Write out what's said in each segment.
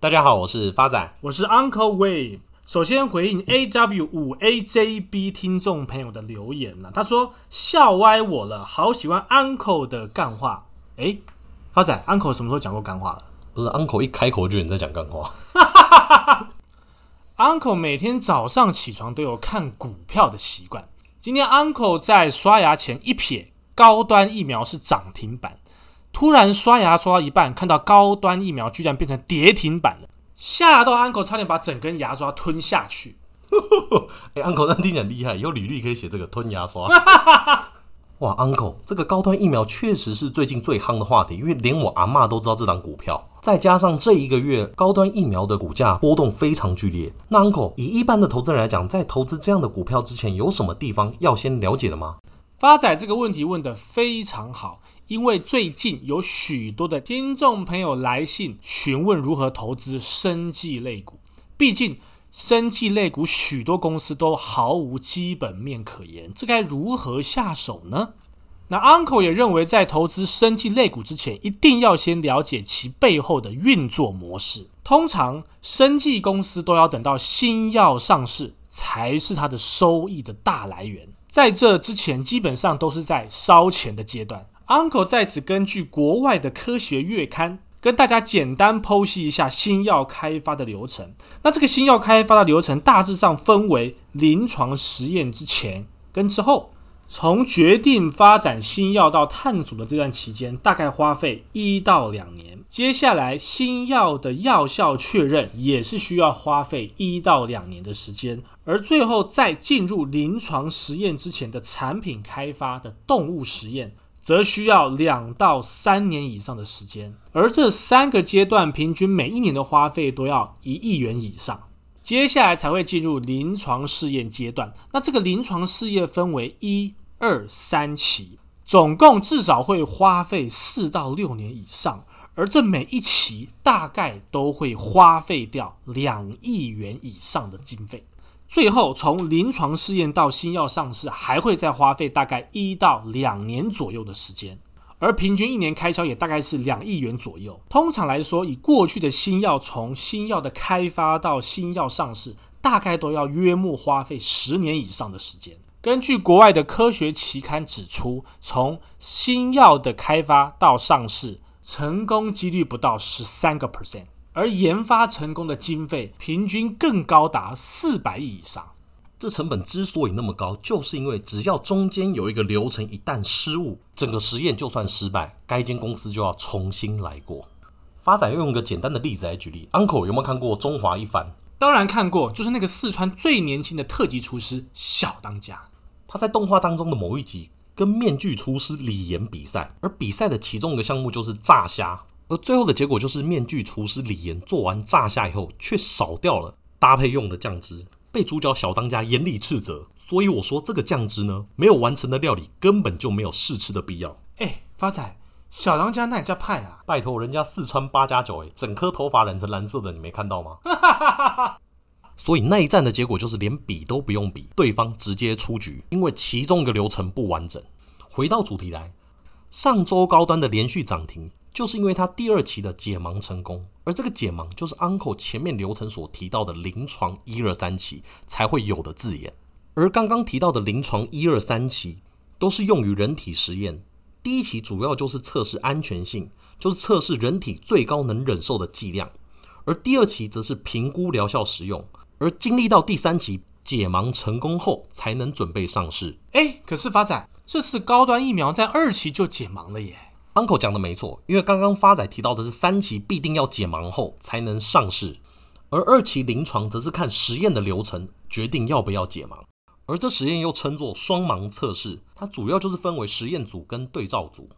大家好，我是发仔，我是 Uncle Wave。首先回应 AW 五 AJB 听众朋友的留言了，他说笑歪我了，好喜欢 Uncle 的干话。哎，发仔，Uncle 什么时候讲过干话了？不是 Uncle 一开口就有人在讲干话。Uncle 每天早上起床都有看股票的习惯。今天 Uncle 在刷牙前一瞥，高端疫苗是涨停板。突然刷牙刷到一半，看到高端疫苗居然变成跌停板了，吓到 Uncle 差点把整根牙刷吞下去。哎、欸、，Uncle 那听起来很厉害，以后履历可以写这个吞牙刷。哇，Uncle，这个高端疫苗确实是最近最夯的话题，因为连我阿嬷都知道这档股票。再加上这一个月高端疫苗的股价波动非常剧烈，那 Uncle 以一般的投资人来讲，在投资这样的股票之前，有什么地方要先了解的吗？发仔这个问题问得非常好，因为最近有许多的听众朋友来信询问如何投资生技类股。毕竟生技类股许多公司都毫无基本面可言，这该如何下手呢？那 Uncle 也认为，在投资生技类股之前，一定要先了解其背后的运作模式。通常生技公司都要等到新药上市，才是它的收益的大来源。在这之前，基本上都是在烧钱的阶段。Uncle 在此根据国外的科学月刊，跟大家简单剖析一下新药开发的流程。那这个新药开发的流程大致上分为临床实验之前跟之后。从决定发展新药到探索的这段期间，大概花费一到两年。接下来，新药的药效确认也是需要花费一到两年的时间。而最后，在进入临床实验之前的产品开发的动物实验，则需要两到三年以上的时间。而这三个阶段，平均每一年的花费都要一亿元以上。接下来才会进入临床试验阶段。那这个临床试验分为一、二、三期，总共至少会花费四到六年以上。而这每一期大概都会花费掉两亿元以上的经费。最后，从临床试验到新药上市，还会再花费大概一到两年左右的时间。而平均一年开销也大概是两亿元左右。通常来说，以过去的新药从新药的开发到新药上市，大概都要约莫花费十年以上的时间。根据国外的科学期刊指出，从新药的开发到上市，成功几率不到十三个 percent，而研发成功的经费平均更高达四百亿以上。这成本之所以那么高，就是因为只要中间有一个流程一旦失误，整个实验就算失败，该间公司就要重新来过。发展用一个简单的例子来举例，Uncle 有没有看过《中华一番》？当然看过，就是那个四川最年轻的特级厨师小当家。他在动画当中的某一集跟面具厨师李岩比赛，而比赛的其中一个项目就是炸虾，而最后的结果就是面具厨师李岩做完炸虾以后，却少掉了搭配用的酱汁。被主角小当家严厉斥责，所以我说这个酱汁呢，没有完成的料理根本就没有试吃的必要。哎，发仔，小当家那也叫派啊？拜托，人家四川八加九，哎，整颗头发染成蓝色的，你没看到吗？所以那一战的结果就是连比都不用比，对方直接出局，因为其中一个流程不完整。回到主题来，上周高端的连续涨停。就是因为他第二期的解盲成功，而这个解盲就是 Uncle 前面流程所提到的临床一二三期才会有的字眼。而刚刚提到的临床一二三期都是用于人体实验，第一期主要就是测试安全性，就是测试人体最高能忍受的剂量，而第二期则是评估疗效实用。而经历到第三期解盲成功后，才能准备上市。哎，可是发仔，这次高端疫苗在二期就解盲了耶。Uncle 讲的没错，因为刚刚发仔提到的是三期必定要解盲后才能上市，而二期临床则是看实验的流程决定要不要解盲，而这实验又称作双盲测试，它主要就是分为实验组跟对照组，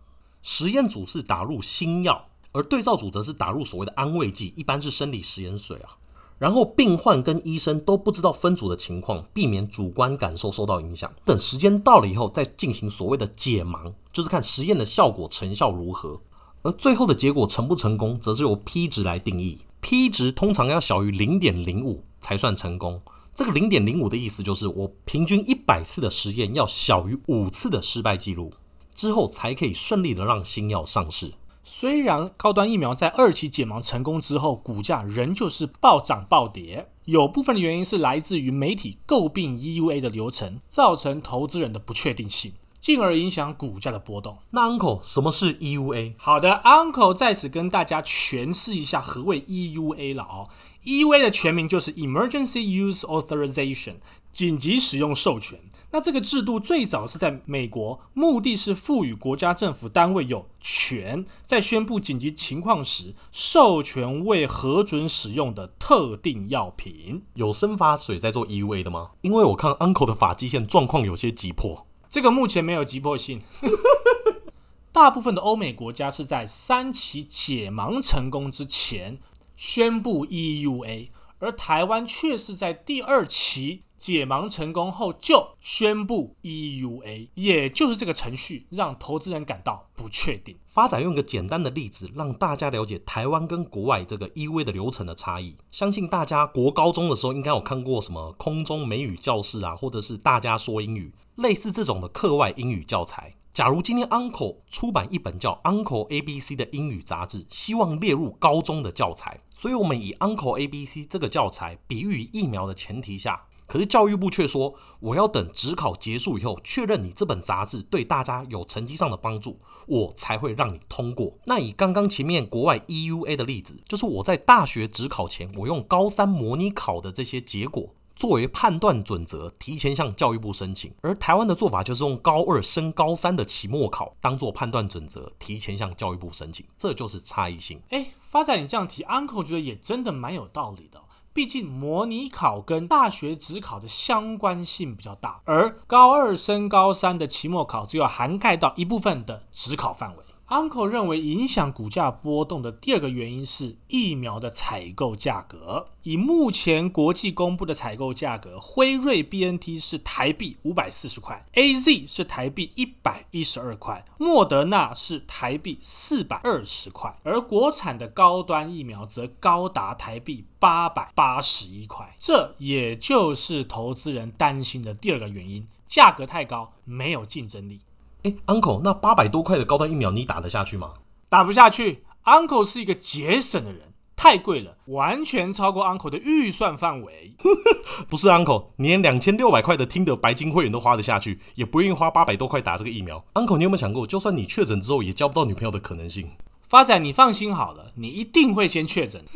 实验组是打入新药，而对照组则是打入所谓的安慰剂，一般是生理食盐水啊。然后病患跟医生都不知道分组的情况，避免主观感受受到影响。等时间到了以后，再进行所谓的解盲，就是看实验的效果成效如何。而最后的结果成不成功，则是由 P 值来定义。P 值通常要小于零点零五才算成功。这个零点零五的意思就是，我平均一百次的实验要小于五次的失败记录，之后才可以顺利的让新药上市。虽然高端疫苗在二期解盲成功之后，股价仍旧是暴涨暴跌，有部分的原因是来自于媒体诟病 EUA 的流程，造成投资人的不确定性。进而影响股价的波动。那 Uncle 什么是 EUA？好的，Uncle 在此跟大家诠释一下何谓 EUA 了哦。EUA 的全名就是 Emergency Use Authorization，紧急使用授权。那这个制度最早是在美国，目的是赋予国家政府单位有权在宣布紧急情况时，授权未核准使用的特定药品。有生发水在做 EUA 的吗？因为我看 Uncle 的发际线状况有些急迫。这个目前没有急迫性，大部分的欧美国家是在三期解盲成功之前宣布 EUA，而台湾却是在第二期解盲成功后就宣布 EUA，也就是这个程序让投资人感到不确定。发展用一个简单的例子让大家了解台湾跟国外这个 EUA 的流程的差异。相信大家国高中的时候应该有看过什么空中美语教室啊，或者是大家说英语。类似这种的课外英语教材，假如今天 Uncle 出版一本叫《Uncle ABC》的英语杂志，希望列入高中的教材，所以我们以《Uncle ABC》这个教材比喻疫苗的前提下，可是教育部却说，我要等指考结束以后，确认你这本杂志对大家有成绩上的帮助，我才会让你通过。那以刚刚前面国外 EUA 的例子，就是我在大学指考前，我用高三模拟考的这些结果。作为判断准则，提前向教育部申请；而台湾的做法就是用高二升高三的期末考当做判断准则，提前向教育部申请。这就是差异性。哎，发展你这样提，Uncle 觉得也真的蛮有道理的。毕竟模拟考跟大学指考的相关性比较大，而高二升高三的期末考只有涵盖到一部分的指考范围。Uncle 认为，影响股价波动的第二个原因是疫苗的采购价格。以目前国际公布的采购价格，辉瑞 BNT 是台币五百四十块，AZ 是台币一百一十二块，莫德纳是台币四百二十块，而国产的高端疫苗则高达台币八百八十一块。这也就是投资人担心的第二个原因：价格太高，没有竞争力。哎，Uncle，那八百多块的高端疫苗你打得下去吗？打不下去。Uncle 是一个节省的人，太贵了，完全超过 Uncle 的预算范围。不是 Uncle，你连两千六百块的听的白金会员都花得下去，也不愿意花八百多块打这个疫苗。Uncle，你有没有想过，就算你确诊之后也交不到女朋友的可能性？发展，你放心好了，你一定会先确诊。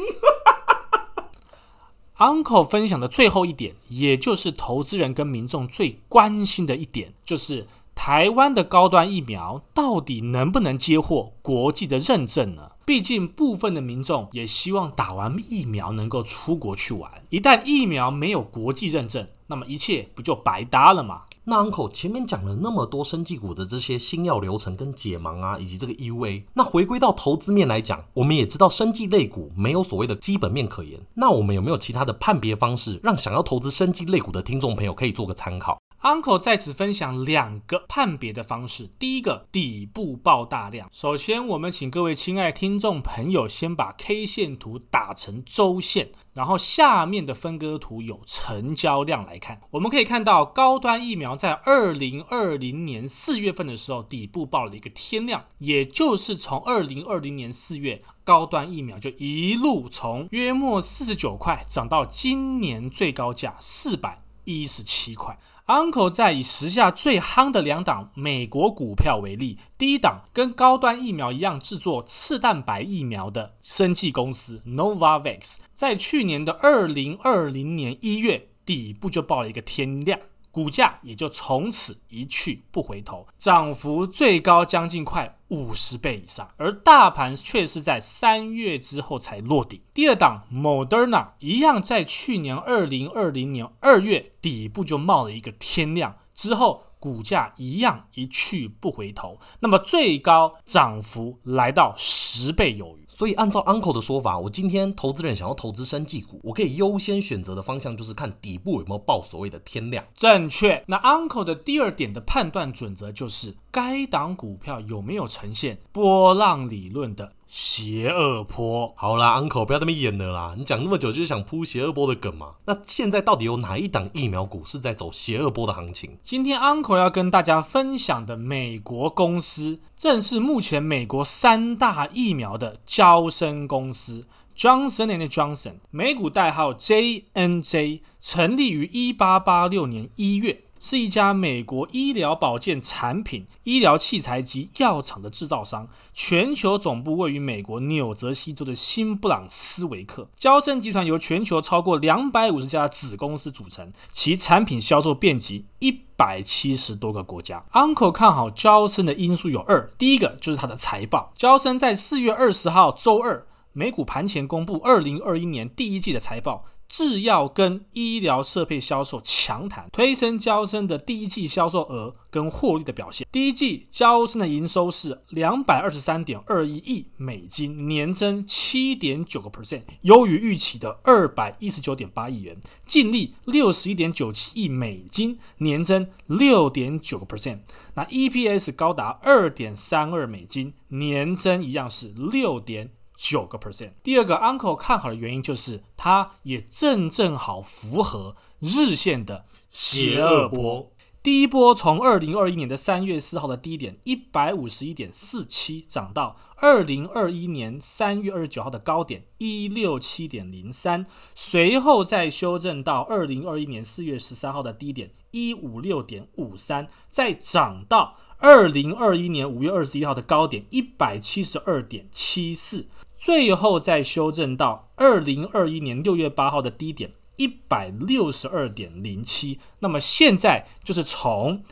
Uncle 分享的最后一点，也就是投资人跟民众最关心的一点，就是。台湾的高端疫苗到底能不能接获国际的认证呢？毕竟部分的民众也希望打完疫苗能够出国去玩。一旦疫苗没有国际认证，那么一切不就白搭了吗？那 Uncle 前面讲了那么多生技股的这些新药流程跟解盲啊，以及这个 EUA，那回归到投资面来讲，我们也知道生技类股没有所谓的基本面可言。那我们有没有其他的判别方式，让想要投资生技类股的听众朋友可以做个参考？Uncle 在此分享两个判别的方式。第一个，底部爆大量。首先，我们请各位亲爱听众朋友先把 K 线图打成周线，然后下面的分割图有成交量来看。我们可以看到，高端疫苗在二零二零年四月份的时候，底部爆了一个天量，也就是从二零二零年四月，高端疫苗就一路从约莫四十九块涨到今年最高价四百一十七块。Uncle 在以时下最夯的两档美国股票为例，第一档跟高端疫苗一样制作次蛋白疫苗的生技公司 Novavax，在去年的二零二零年一月底部就爆了一个天量。股价也就从此一去不回头，涨幅最高将近快五十倍以上，而大盘却是在三月之后才落底。第二档 Moderna 一样，在去年二零二零年二月底部就冒了一个天量，之后股价一样一去不回头，那么最高涨幅来到十倍有余。所以按照 Uncle 的说法，我今天投资人想要投资生技股，我可以优先选择的方向就是看底部有没有爆所谓的天量。正确。那 Uncle 的第二点的判断准则就是，该档股票有没有呈现波浪理论的邪恶波。好啦，Uncle 不要这么演了啦，你讲那么久就是想铺邪恶波的梗嘛？那现在到底有哪一档疫苗股是在走邪恶波的行情？今天 Uncle 要跟大家分享的美国公司，正是目前美国三大疫苗的招生公司。Johnson and Johnson，美股代号 JNJ，成立于一八八六年一月，是一家美国医疗保健产品、医疗器材及药厂的制造商。全球总部位于美国纽泽西州的新布朗斯维克。娇生集团由全球超过两百五十家子公司组成，其产品销售遍及一百七十多个国家。Uncle 看好娇生的因素有二，第一个就是它的财报。娇生在四月二十号周二。美股盘前公布二零二一年第一季的财报，制药跟医疗设备销售强谈，推升娇生的第一季销售额跟获利的表现。第一季娇生的营收是两百二十三点二一亿美金，年增七点九个 percent，优于预期的二百一十九点八亿元，净利六十一点九七亿美金，年增六点九个 percent。那 EPS 高达二点三二美金，年增一样是六点。九个 percent。第二个 Uncle 看好的原因就是，它也正正好符合日线的邪恶波。第一波从二零二一年的三月四号的低点一百五十一点四七涨到二零二一年三月二十九号的高点一六七点零三，随后再修正到二零二一年四月十三号的低点一五六点五三，再涨到二零二一年五月二十一号的高点一百七十二点七四。最后再修正到二零二一年六月八号的低点一百六十二点零七，那么现在就是从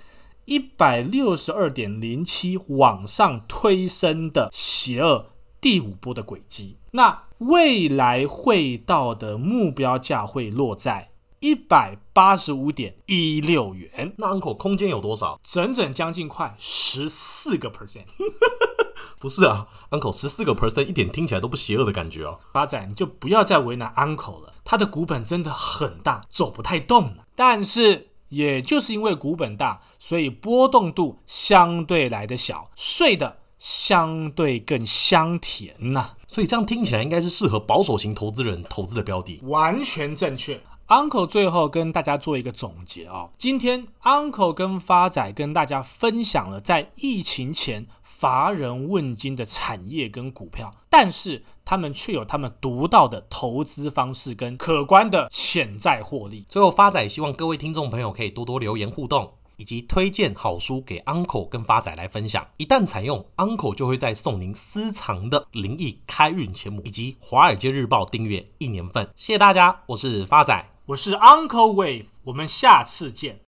一百六十二点零七往上推升的邪恶第五波的轨迹。那未来会到的目标价会落在一百八十五点一六元。那 Uncle 空间有多少？整整将近快十四个 percent。不是啊，Uncle 十四个 percent 一点听起来都不邪恶的感觉哦。发仔，你就不要再为难 Uncle 了，他的股本真的很大，走不太动了。但是也就是因为股本大，所以波动度相对来的小，睡得相对更香甜呐、啊。所以这样听起来应该是适合保守型投资人投资的标的。完全正确。Uncle 最后跟大家做一个总结啊、今天 Uncle 跟发仔跟大家分享了在疫情前。乏人问津的产业跟股票，但是他们却有他们独到的投资方式跟可观的潜在获利。最后，发仔希望各位听众朋友可以多多留言互动，以及推荐好书给 Uncle 跟发仔来分享。一旦采用，Uncle 就会再送您私藏的灵异开运钱母以及《华尔街日报》订阅一年份。谢谢大家，我是发仔，我是 Uncle Wave，我们下次见。